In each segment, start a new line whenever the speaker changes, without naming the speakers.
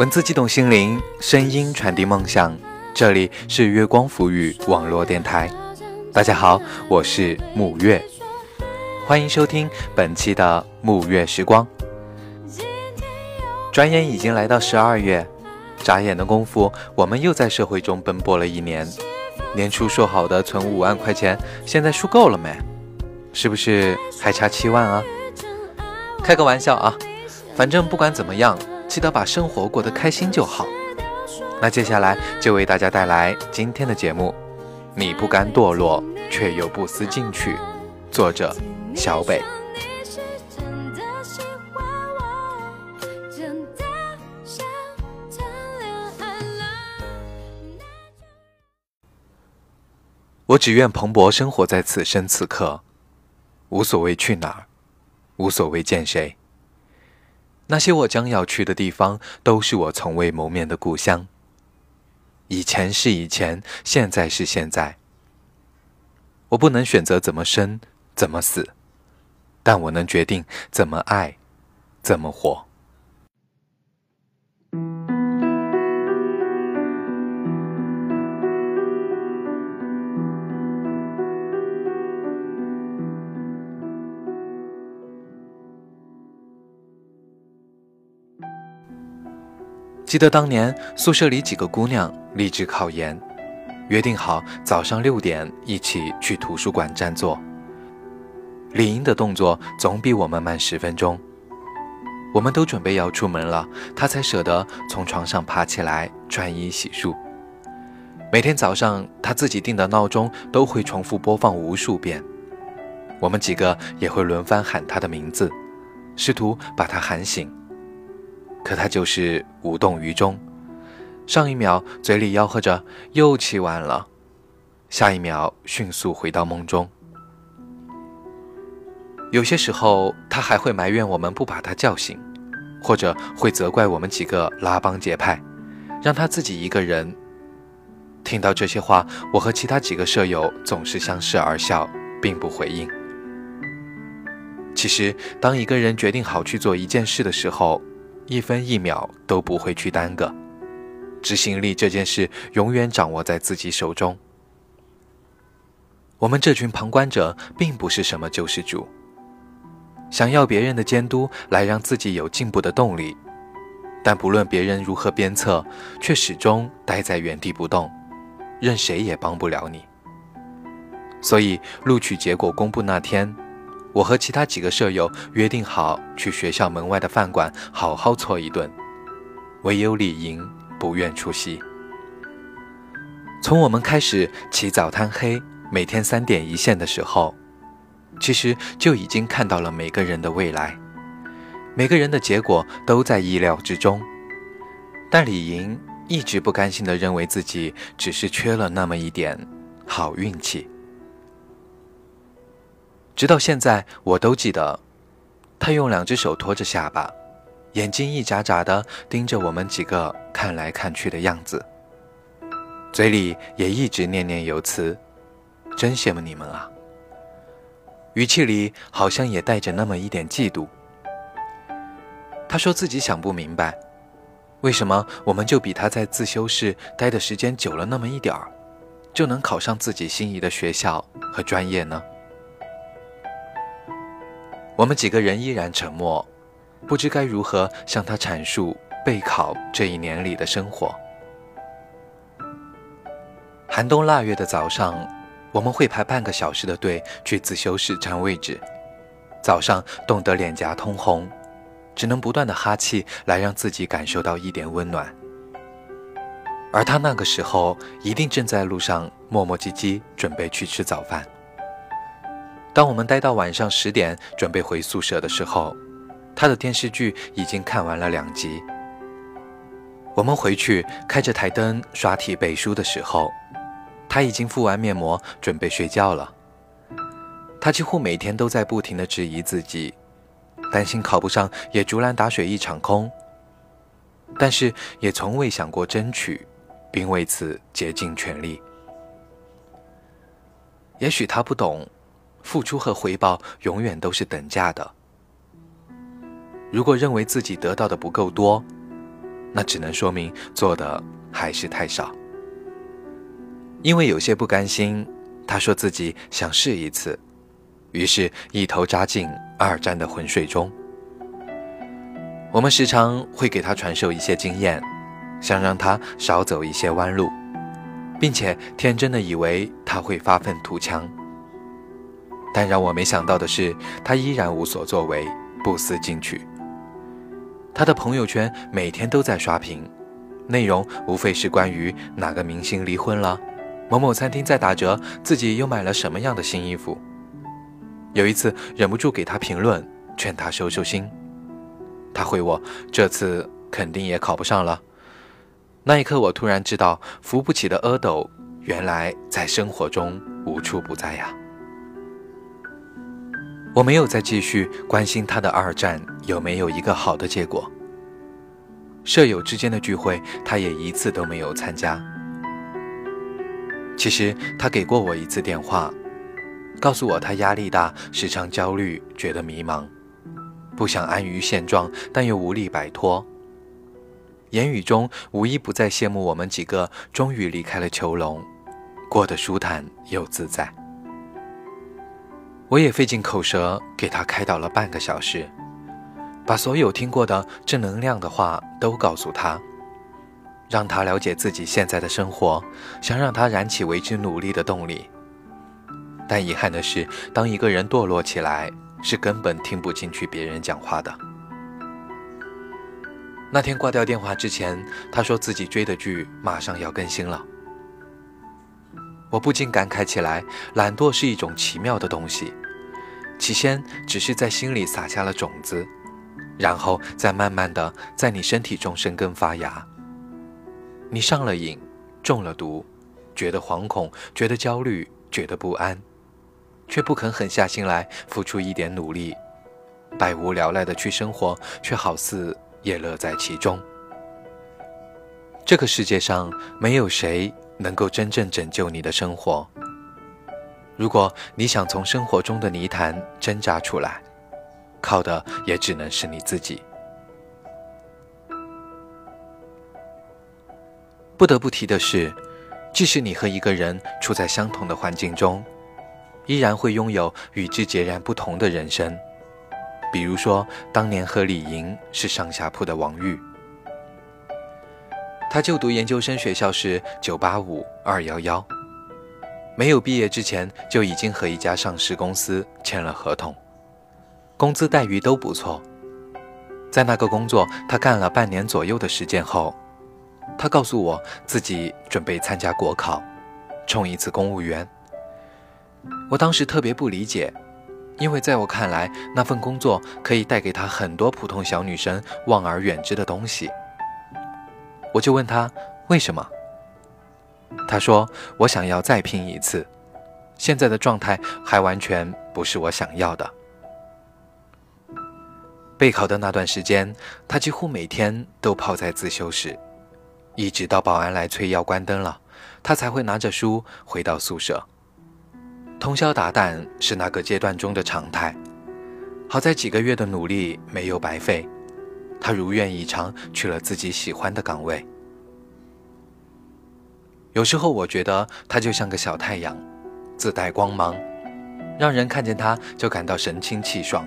文字激动心灵，声音传递梦想。这里是月光浮语网络电台。大家好，我是沐月，欢迎收听本期的沐月时光。转眼已经来到十二月，眨眼的功夫，我们又在社会中奔波了一年。年初说好的存五万块钱，现在数够了没？是不是还差七万啊？开个玩笑啊，反正不管怎么样。记得把生活过得开心就好。那接下来就为大家带来今天的节目。你不甘堕落，却又不思进取。作者：小北。我只愿蓬勃生活在此生此刻，无所谓去哪儿，无所谓见谁。那些我将要去的地方，都是我从未谋面的故乡。以前是以前，现在是现在。我不能选择怎么生，怎么死，但我能决定怎么爱，怎么活。记得当年宿舍里几个姑娘立志考研，约定好早上六点一起去图书馆占座。李英的动作总比我们慢十分钟。我们都准备要出门了，她才舍得从床上爬起来穿衣洗漱。每天早上她自己定的闹钟都会重复播放无数遍，我们几个也会轮番喊她的名字，试图把她喊醒。可他就是无动于衷，上一秒嘴里吆喝着又起晚了，下一秒迅速回到梦中。有些时候，他还会埋怨我们不把他叫醒，或者会责怪我们几个拉帮结派，让他自己一个人。听到这些话，我和其他几个舍友总是相视而笑，并不回应。其实，当一个人决定好去做一件事的时候，一分一秒都不会去耽搁，执行力这件事永远掌握在自己手中。我们这群旁观者并不是什么救世主，想要别人的监督来让自己有进步的动力，但不论别人如何鞭策，却始终待在原地不动，任谁也帮不了你。所以录取结果公布那天。我和其他几个舍友约定好去学校门外的饭馆好好搓一顿，唯有李莹不愿出席。从我们开始起早贪黑，每天三点一线的时候，其实就已经看到了每个人的未来，每个人的结果都在意料之中。但李莹一直不甘心地认为自己只是缺了那么一点好运气。直到现在，我都记得，他用两只手托着下巴，眼睛一眨眨的盯着我们几个看来看去的样子，嘴里也一直念念有词：“真羡慕你们啊！”语气里好像也带着那么一点嫉妒。他说自己想不明白，为什么我们就比他在自修室待的时间久了那么一点儿，就能考上自己心仪的学校和专业呢？我们几个人依然沉默，不知该如何向他阐述备考这一年里的生活。寒冬腊月的早上，我们会排半个小时的队去自修室占位置。早上冻得脸颊通红，只能不断的哈气来让自己感受到一点温暖。而他那个时候一定正在路上磨磨唧唧，准备去吃早饭。当我们待到晚上十点，准备回宿舍的时候，他的电视剧已经看完了两集。我们回去开着台灯刷题背书的时候，他已经敷完面膜，准备睡觉了。他几乎每天都在不停地质疑自己，担心考不上，也竹篮打水一场空。但是也从未想过争取，并为此竭尽全力。也许他不懂。付出和回报永远都是等价的。如果认为自己得到的不够多，那只能说明做的还是太少。因为有些不甘心，他说自己想试一次，于是一头扎进二战的浑水中。我们时常会给他传授一些经验，想让他少走一些弯路，并且天真的以为他会发愤图强。但让我没想到的是，他依然无所作为，不思进取。他的朋友圈每天都在刷屏，内容无非是关于哪个明星离婚了，某某餐厅在打折，自己又买了什么样的新衣服。有一次忍不住给他评论，劝他收收心。他回我：“这次肯定也考不上了。”那一刻，我突然知道，扶不起的阿斗，原来在生活中无处不在呀。我没有再继续关心他的二战有没有一个好的结果。舍友之间的聚会，他也一次都没有参加。其实他给过我一次电话，告诉我他压力大，时常焦虑，觉得迷茫，不想安于现状，但又无力摆脱。言语中无一不在羡慕我们几个终于离开了囚笼，过得舒坦又自在。我也费尽口舌给他开导了半个小时，把所有听过的正能量的话都告诉他，让他了解自己现在的生活，想让他燃起为之努力的动力。但遗憾的是，当一个人堕落起来，是根本听不进去别人讲话的。那天挂掉电话之前，他说自己追的剧马上要更新了。我不禁感慨起来，懒惰是一种奇妙的东西。起先只是在心里撒下了种子，然后再慢慢的在你身体中生根发芽。你上了瘾，中了毒，觉得惶恐，觉得焦虑，觉得不安，却不肯狠下心来付出一点努力，百无聊赖的去生活，却好似也乐在其中。这个世界上没有谁。能够真正拯救你的生活。如果你想从生活中的泥潭挣扎出来，靠的也只能是你自己。不得不提的是，即使你和一个人处在相同的环境中，依然会拥有与之截然不同的人生。比如说，当年和李莹是上下铺的王玉。他就读研究生学校是九八五二幺幺，没有毕业之前就已经和一家上市公司签了合同，工资待遇都不错。在那个工作，他干了半年左右的时间后，他告诉我自己准备参加国考，冲一次公务员。我当时特别不理解，因为在我看来，那份工作可以带给他很多普通小女生望而远之的东西。我就问他为什么？他说：“我想要再拼一次，现在的状态还完全不是我想要的。”备考的那段时间，他几乎每天都泡在自修室，一直到保安来催要关灯了，他才会拿着书回到宿舍。通宵达旦是那个阶段中的常态。好在几个月的努力没有白费。他如愿以偿去了自己喜欢的岗位。有时候我觉得他就像个小太阳，自带光芒，让人看见他就感到神清气爽。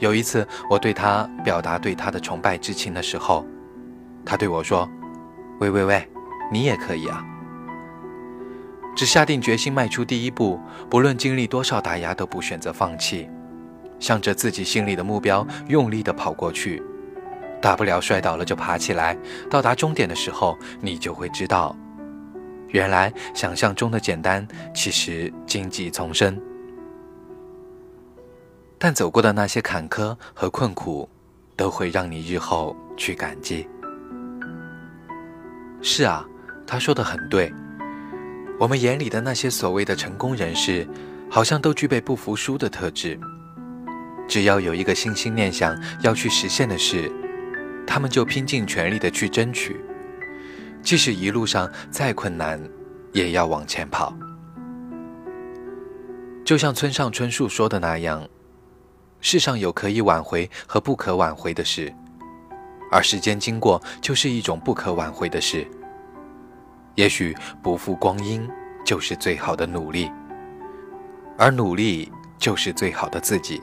有一次我对他表达对他的崇拜之情的时候，他对我说：“喂喂喂，你也可以啊！”只下定决心迈出第一步，不论经历多少打压，都不选择放弃。向着自己心里的目标用力地跑过去，大不了摔倒了就爬起来，到达终点的时候，你就会知道，原来想象中的简单，其实荆棘丛生。但走过的那些坎坷和困苦，都会让你日后去感激。是啊，他说的很对。我们眼里的那些所谓的成功人士，好像都具备不服输的特质。只要有一个心心念想要去实现的事，他们就拼尽全力的去争取，即使一路上再困难，也要往前跑。就像村上春树说的那样，世上有可以挽回和不可挽回的事，而时间经过就是一种不可挽回的事。也许不负光阴就是最好的努力，而努力就是最好的自己。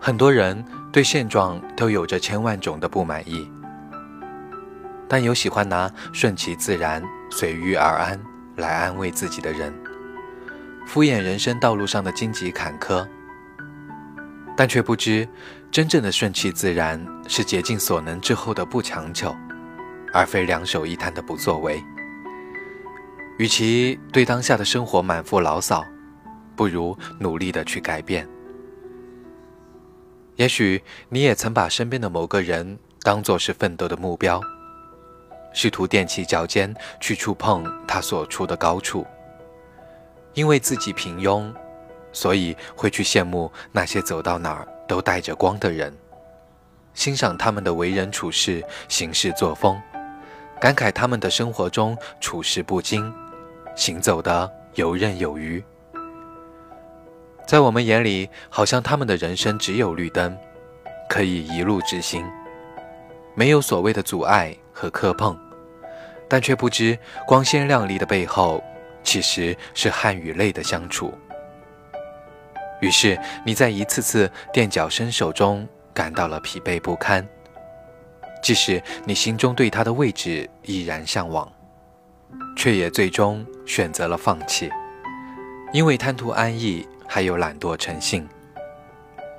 很多人对现状都有着千万种的不满意，但有喜欢拿“顺其自然、随遇而安”来安慰自己的人，敷衍人生道路上的荆棘坎坷，但却不知真正的顺其自然是竭尽所能之后的不强求。而非两手一摊的不作为。与其对当下的生活满腹牢骚，不如努力的去改变。也许你也曾把身边的某个人当作是奋斗的目标，试图踮起脚尖去触碰他所处的高处。因为自己平庸，所以会去羡慕那些走到哪儿都带着光的人，欣赏他们的为人处事、行事作风。感慨他们的生活中处事不惊，行走的游刃有余。在我们眼里，好像他们的人生只有绿灯，可以一路直行，没有所谓的阻碍和磕碰。但却不知光鲜亮丽的背后，其实是汗与泪的相处。于是你在一次次垫脚伸手中，感到了疲惫不堪。即使你心中对他的位置依然向往，却也最终选择了放弃，因为贪图安逸，还有懒惰成性。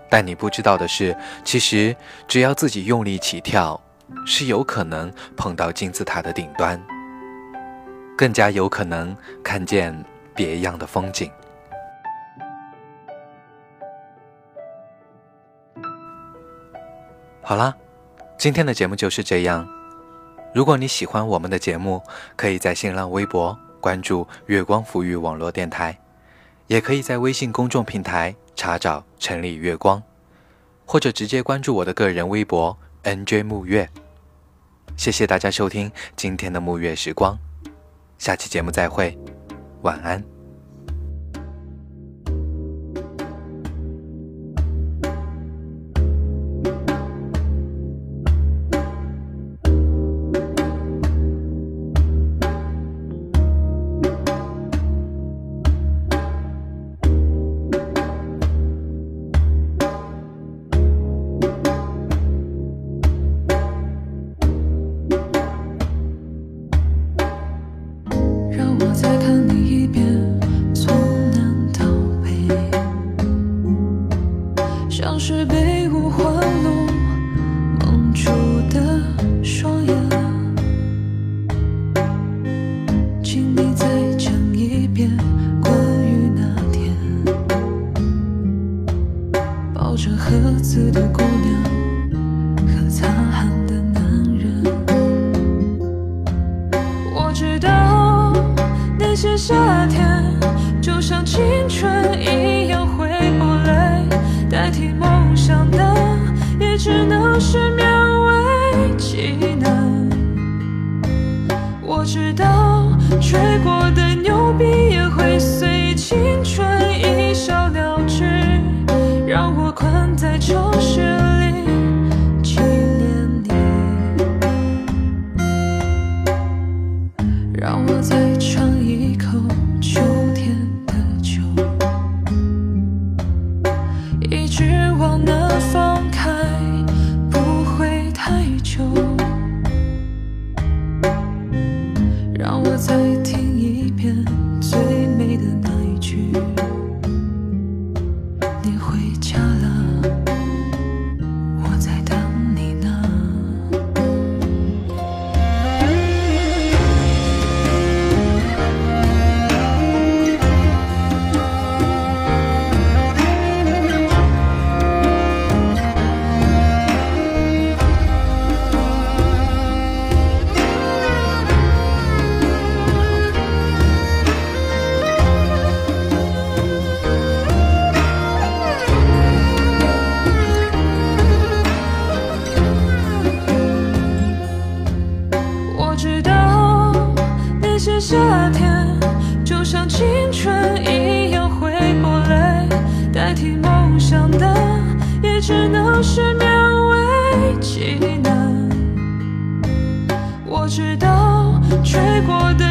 但你不知道的是，其实只要自己用力起跳，是有可能碰到金字塔的顶端，更加有可能看见别样的风景。好啦。今天的节目就是这样。如果你喜欢我们的节目，可以在新浪微博关注“月光抚育网络电台”，也可以在微信公众平台查找“城里月光”，或者直接关注我的个人微博 “nj 木月”。谢谢大家收听今天的沐月时光，下期节目再会，晚安。
抱着盒子的姑娘和擦汗的男人，我知道那些夏天就像青春一样回不来，代替梦想的也只能是勉为其难。我知道吹过的牛逼也会随青春困夏天，就像青春一样回不来，代替梦想的，也只能是勉为其难。我知道，吹过的